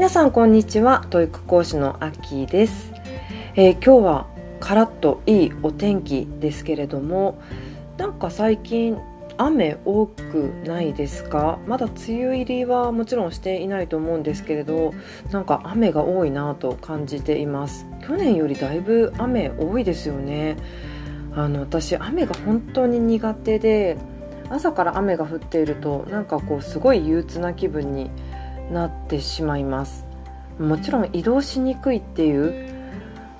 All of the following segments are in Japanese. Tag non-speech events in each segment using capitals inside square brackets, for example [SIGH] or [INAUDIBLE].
皆さんこんにちは。 TOEIC 講師のアッキです、えー、今日はカラッといいお天気ですけれどもなんか最近雨多くないですか？まだ梅雨入りはもちろんしていないと思うんですけれどなんか雨が多いなと感じています。去年よりだいぶ雨多いですよね。あの私雨が本当に苦手で朝から雨が降っているとなんかこうすごい憂鬱な気分になってしまいます。もちろん移動しにくいっていう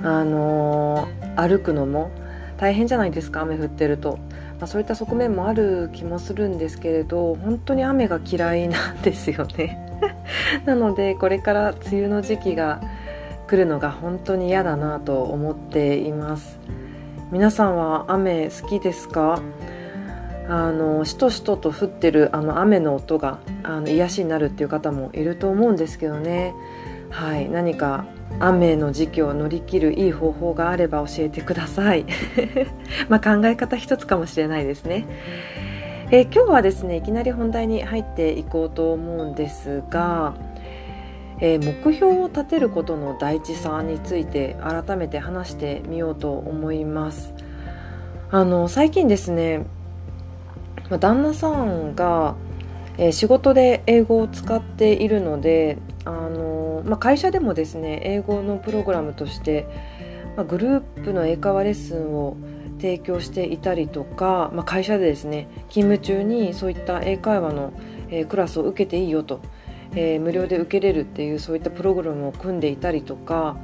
あのー、歩くのも大変じゃないですか雨降ってると、まあ、そういった側面もある気もするんですけれど本当に雨が嫌いなんですよね。[LAUGHS] なのでこれから梅雨の時期が来るのが本当に嫌だなと思っています。皆さんは雨好きですか？あのしとしとと降ってるあの雨の音があの癒しになるっていう方もいると思うんですけどね。はい。何か雨の時期を乗り切るいい方法があれば教えてください。[LAUGHS] ま考え方一つかもしれないですね。え今日はですねいきなり本題に入っていこうと思うんですが、えー、目標を立てることの大事さについて改めて話してみようと思います。あの最近ですねまあ、旦那さんが、えー、仕事で英語を使っているので、あのまあ、会社でもですね英語のプログラムとして、まあ、グループの英会話レッスンを提供していたりとか、まあ、会社でですね勤務中にそういった英会話の、えー、クラスを受けていいよと、えー、無料で受けれるっていうそういったプログラムを組んでいたりとか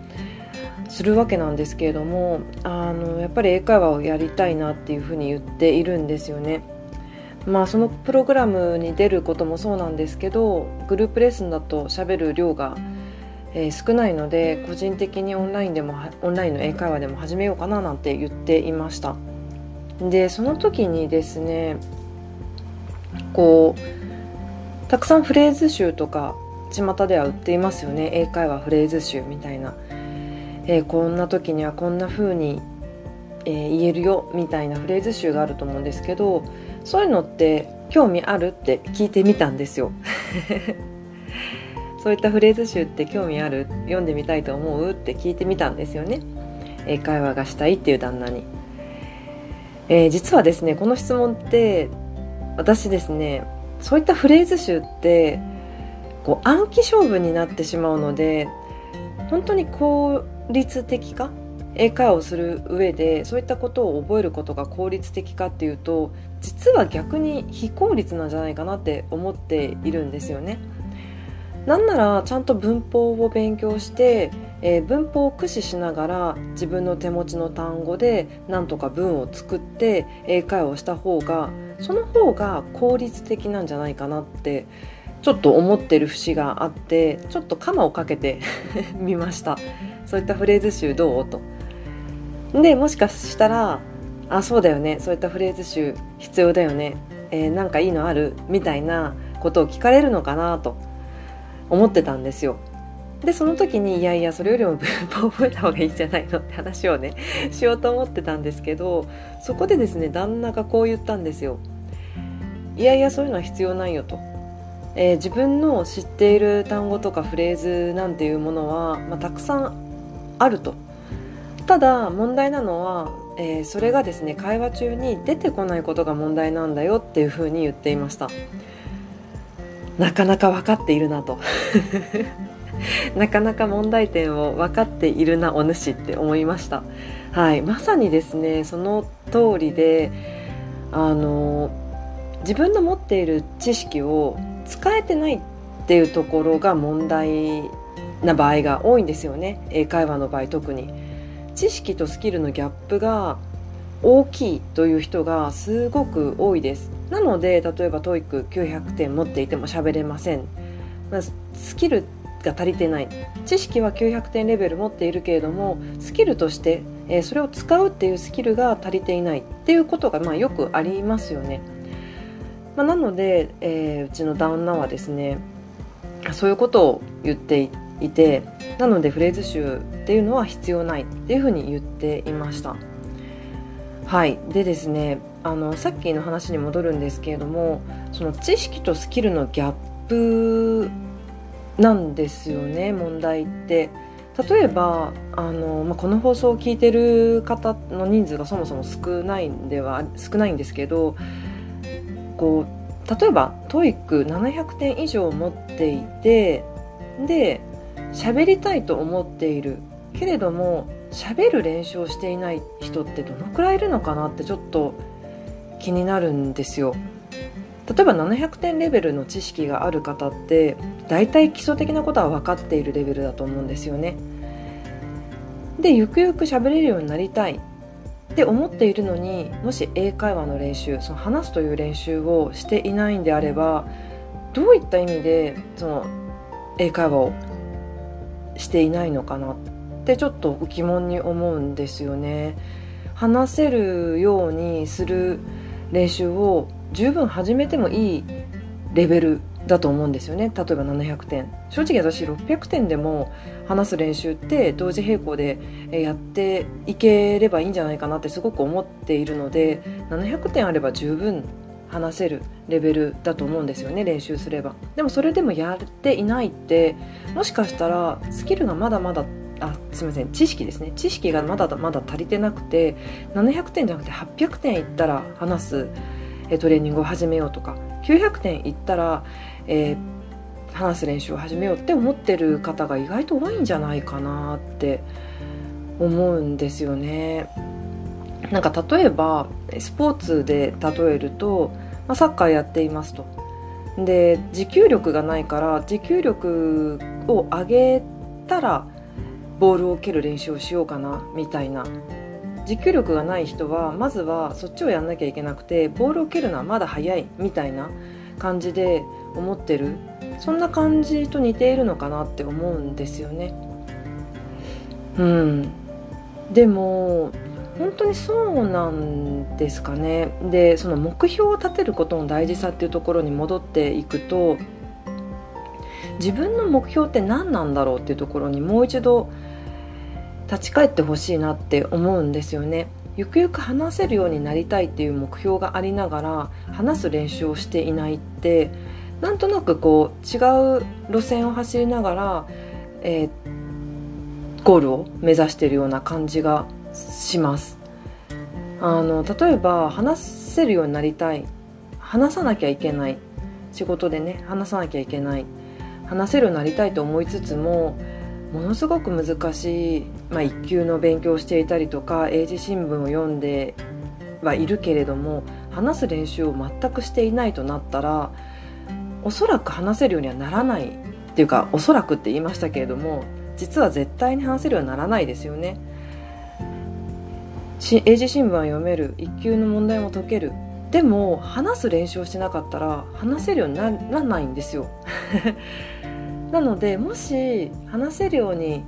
するわけなんですけれどもあのやっぱり英会話をやりたいなっていうふうに言っているんですよね。まあ、そのプログラムに出ることもそうなんですけどグループレッスンだと喋る量が、えー、少ないので個人的にオンラインでもオンラインの英会話でも始めようかななんて言っていました。でその時にですねこうたくさんフレーズ集とか巷では売っていますよね。英会話フレーズ集みたいな、えー、こんな時にはこんな風に、えー、言えるよみたいなフレーズ集があると思うんですけどそういうのって興味あるって聞いてみたんですよ。そういったフレーズ集って興味ある読んでみたいと思うって聞いてみたんですよね。英会話がしたいっていう旦那に、えー、実はですねこの質問って私ですねそういったフレーズ集ってこう暗記勝負になってしまうので本当に効率的か英会話をする上でそういったことを覚えることが効率的かっていうと実は逆に非効率なんじゃないかなって思っているんですよね。なんならちゃんと文法を勉強して、えー、文法を駆使しながら自分の手持ちの単語でなんとか文を作って英会話をした方がその方が効率的なんじゃないかなってちょっと思ってる節があってちょっとカマをかけて [LAUGHS] みました。そういったフレーズ集どう？と。でもしかしたらあそうだよね。そういったフレーズ集必要だよね、えー、なんかいいのある？みたいなことを聞かれるのかなと思ってたんですよ。でその時にいやいやそれよりも文法を覚えた方がいいんじゃないのって話をねしようと思ってたんですけどそこでですね旦那がこう言ったんですよ。いやいやそういうのは必要ないよと、えー、自分の知っている単語とかフレーズなんていうものは、まあ、たくさんあるとただ問題なのは、えー、それがですね会話中に出てこないことが問題なんだよっていうふうに言っていました。なかなか分かっているなと。[LAUGHS] なかなか問題点を分かっているなお主って思いました。はい。まさにですねその通りであの自分の持っている知識を使えてないっていうところが問題な場合が多いんですよね。英会話の場合特に。知識とスキルのギャップが大きいという人がすごく多いです。なので例えば TOEIC900 点持っていても喋れません、まあ、スキルが足りてない。知識は900点レベル持っているけれどもスキルとして、え、それを使うっていうスキルが足りていない。っていうことがまあよくありますよね、まあ、なので、えー、うちの旦那はですねそういうことを言っていていてなのでフレーズ集っていうのは必要ないっていうふうに言っていました。はい。でですねあのさっきの話に戻るんですけれどもその知識とスキルのギャップなんですよね問題って。例えばあの、まあ、この放送を聞いてる方の人数がそもそも少ないんでは少ないんですけどこう例えば TOEIC700 点以上持っていてで喋りたいと思っているけれども喋る練習をしていない人ってどのくらいいるのかなってちょっと気になるんですよ。例えば700点レベルの知識がある方って大体基礎的なことは分かっているレベルだと思うんですよね。でゆくゆく喋れるようになりたいって思っているのにもし英会話の練習その話すという練習をしていないんであればどういった意味でその英会話をしていないのかなってちょっと疑問に思うんですよね。話せるようにする練習を十分始めてもいいレベルだと思うんですよね例えば700点正直私600点でも話す練習って同時並行でやっていければいいんじゃないかなってすごく思っているので700点あれば十分話せるレベルだと思うんですよね練習すればでもそれでもやっていないってもしかしたらスキルがまだまだあすみません知識ですね知識がまだまだ足りてなくて700点じゃなくて800点いったら話すトレーニングを始めようとか900点いったら、えー、話す練習を始めようって思ってる方が意外と多いんじゃないかなって思うんですよね。なんか例えばスポーツで例えると、まあ、サッカーやっていますと。で持久力がないから持久力を上げたらボールを蹴る練習をしようかなみたいな持久力がない人はまずはそっちをやんなきゃいけなくてボールを蹴るのはまだ早いみたいな感じで思ってるそんな感じと似ているのかなって思うんですよね。うん、でも本当にそうなんですかね。でその目標を立てることの大事さっていうところに戻っていくと自分の目標って何なんだろうっていうところにもう一度立ち返ってほしいなって思うんですよね。ゆくゆく話せるようになりたいっていう目標がありながら話す練習をしていないってなんとなくこう違う路線を走りながら、えー、ゴールを目指しているような感じがします。あの例えば話せるようになりたい。話さなきゃいけない。仕事でね話さなきゃいけない。話せるようになりたいと思いつつもものすごく難しい、まあ、一級の勉強をしていたりとか英字新聞を読んではいるけれども話す練習を全くしていないとなったらおそらく話せるようにはならない。っていうかおそらくって言いましたけれども実は絶対に話せるようにならないですよね。英字新聞は読める一級の問題も解ける。でも話す練習をしてなかったら話せるようにならないんですよ。[LAUGHS] なのでもし話せるように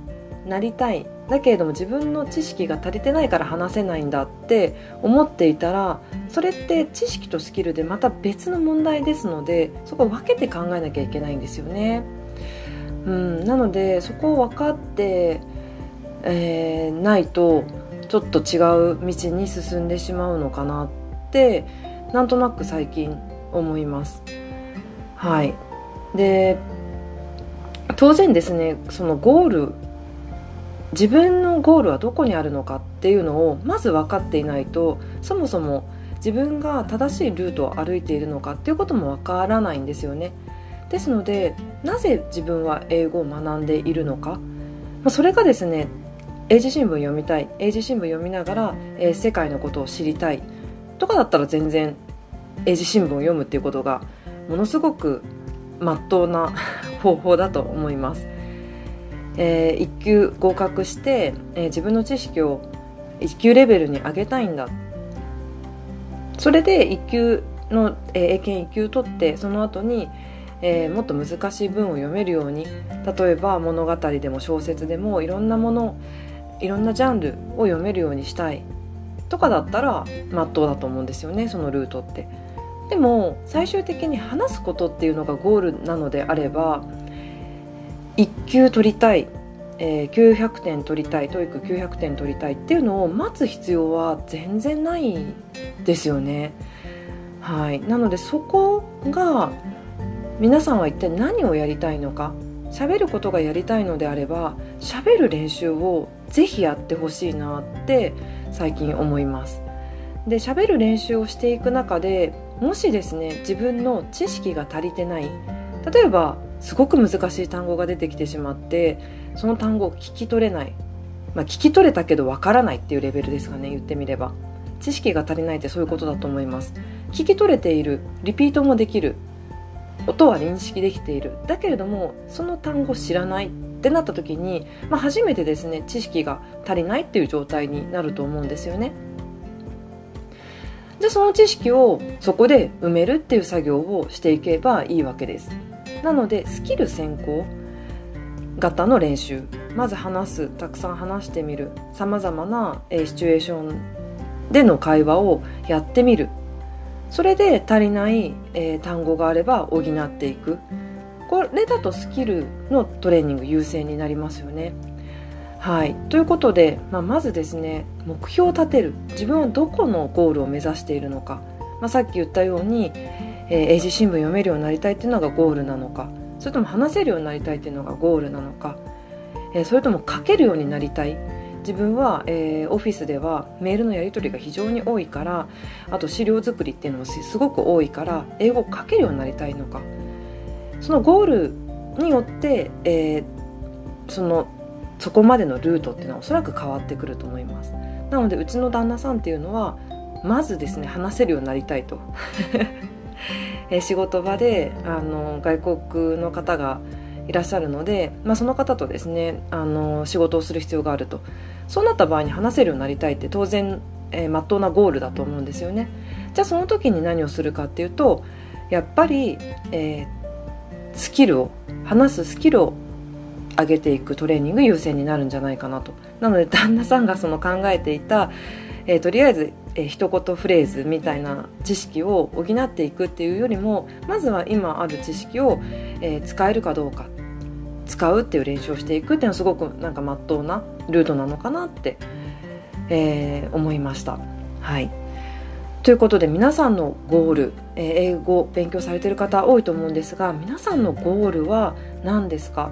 なりたい。だけれども自分の知識が足りてないから話せないんだって思っていたらそれって知識とスキルでまた別の問題ですのでそこを分けて考えなきゃいけないんですよね。うん、なのでそこを分かって、えー、ないとちょっと違う道に進んでしまうのかなってなんとなく最近思います。はい。で当然ですねそのゴール自分のゴールはどこにあるのかっていうのをまず分かっていないとそもそも自分が正しいルートを歩いているのかっていうことも分からないんですよね。ですのでなぜ自分は英語を学んでいるのか、まあ、それがですね英字新聞読みたい。英字新聞読みながら、えー、世界のことを知りたい。とかだったら全然英字新聞を読むっていうことがものすごくまっとうな [LAUGHS] 方法だと思います、えー、1級合格して、えー、自分の知識を1級レベルに上げたいんだ。それで1級の、えー、英検1級取ってその後に、えー、もっと難しい文を読めるように。例えば物語でも小説でもいろんなものいろんなジャンルを読めるようにしたいとかだったらまっとうだと思うんですよねそのルートって。でも最終的に話すことっていうのがゴールなのであれば1級取りたい、えー、900点取りたい TOEIC900 点取りたいっていうのを待つ必要は全然ないですよね。はい、なのでそこが皆さんは一体何をやりたいのか喋ることがやりたいのであれば喋る練習をぜひやってほしいなって最近思います。で喋る練習をしていく中でもしですね自分の知識が足りてない例えばすごく難しい単語が出てきてしまってその単語を聞き取れない、まあ、聞き取れたけどわからないっていうレベルですかね言ってみれば。知識が足りないってそういうことだと思います。聞き取れているリピートもできる音は認識できている。だけれどもその単語知らないってなった時に、まあ、初めてですね知識が足りないっていう状態になると思うんですよね。じゃあその知識をそこで埋めるっていう作業をしていけばいいわけです。なのでスキル先行型の練習。まず話すたくさん話してみる。さまざまな、えシチュエーションでの会話をやってみる。それで足りない、えー、単語があれば補っていく。これだとスキルのトレーニング優先になりますよね。はい。ということで、まあ、まずですね目標を立てる。自分はどこのゴールを目指しているのか、まあ、さっき言ったように、えー、英字新聞読めるようになりたいっていうのがゴールなのか。それとも話せるようになりたいっていうのがゴールなのか、えー、それとも書けるようになりたい。自分は、えー、オフィスではメールのやり取りが非常に多いからあと資料作りっていうのもすごく多いから英語を書けるようになりたいのか。そのゴールによって、えー、そのそこまでのルートっていうのはおそらく変わってくると思います。なのでうちの旦那さんっていうのはまずですね話せるようになりたいと。[LAUGHS] え仕事場であの外国の方がいらっしゃるので、まあ、その方とですねあの仕事をする必要があると。そうなった場合に話せるようになりたいって当然、えー、真っ当なゴールだと思うんですよね。じゃあその時に何をするかっていうとやっぱり、えー、スキルを話すスキルを上げていくトレーニング優先になるんじゃないかなと。なので旦那さんがその考えていた、えー、とりあえず、えー、一言フレーズみたいな知識を補っていくっていうよりもまずは今ある知識を、えー、使えるかどうか。使うっていう練習をしていくっていうのはすごくなんかまっとうなルートなのかなって、えー、思いました。はい。ということで皆さんのゴール、えー、英語を勉強されてる方多いと思うんですが皆さんのゴールは何ですか？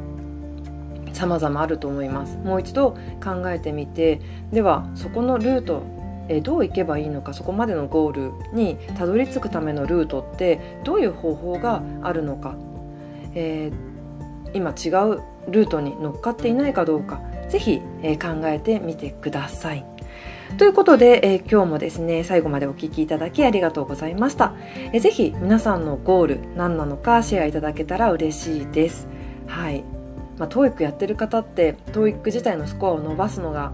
様々あると思います。もう一度考えてみて。ではそこのルートえどう行けばいいのかそこまでのゴールにたどり着くためのルートってどういう方法があるのか、えー今違うルートに乗っかっていないかどうかぜひ、えー、考えてみてください。ということで、えー、今日もですね、最後までお聞きいただきありがとうございました。えー、ぜひ皆さんのゴール何なのかシェアいただけたら嬉しいです。はい。まあ、TOEIC やってる方って、TOEIC 自体のスコアを伸ばすのが、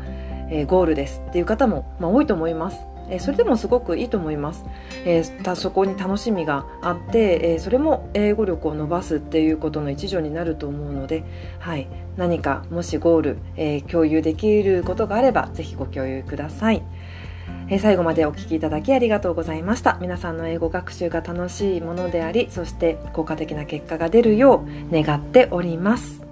えー、ゴールですっていう方も、まあ、多いと思います。えそれでもすごくいいと思います、えー、そこに楽しみがあって、え、それも英語力を伸ばすっていうことの一助になると思うので、はい、何かもしゴール、え、共有できることがあればぜひご共有ください、え最後までお聴きいただきありがとうございました。皆さんの英語学習が楽しいものでありそして効果的な結果が出るよう願っております。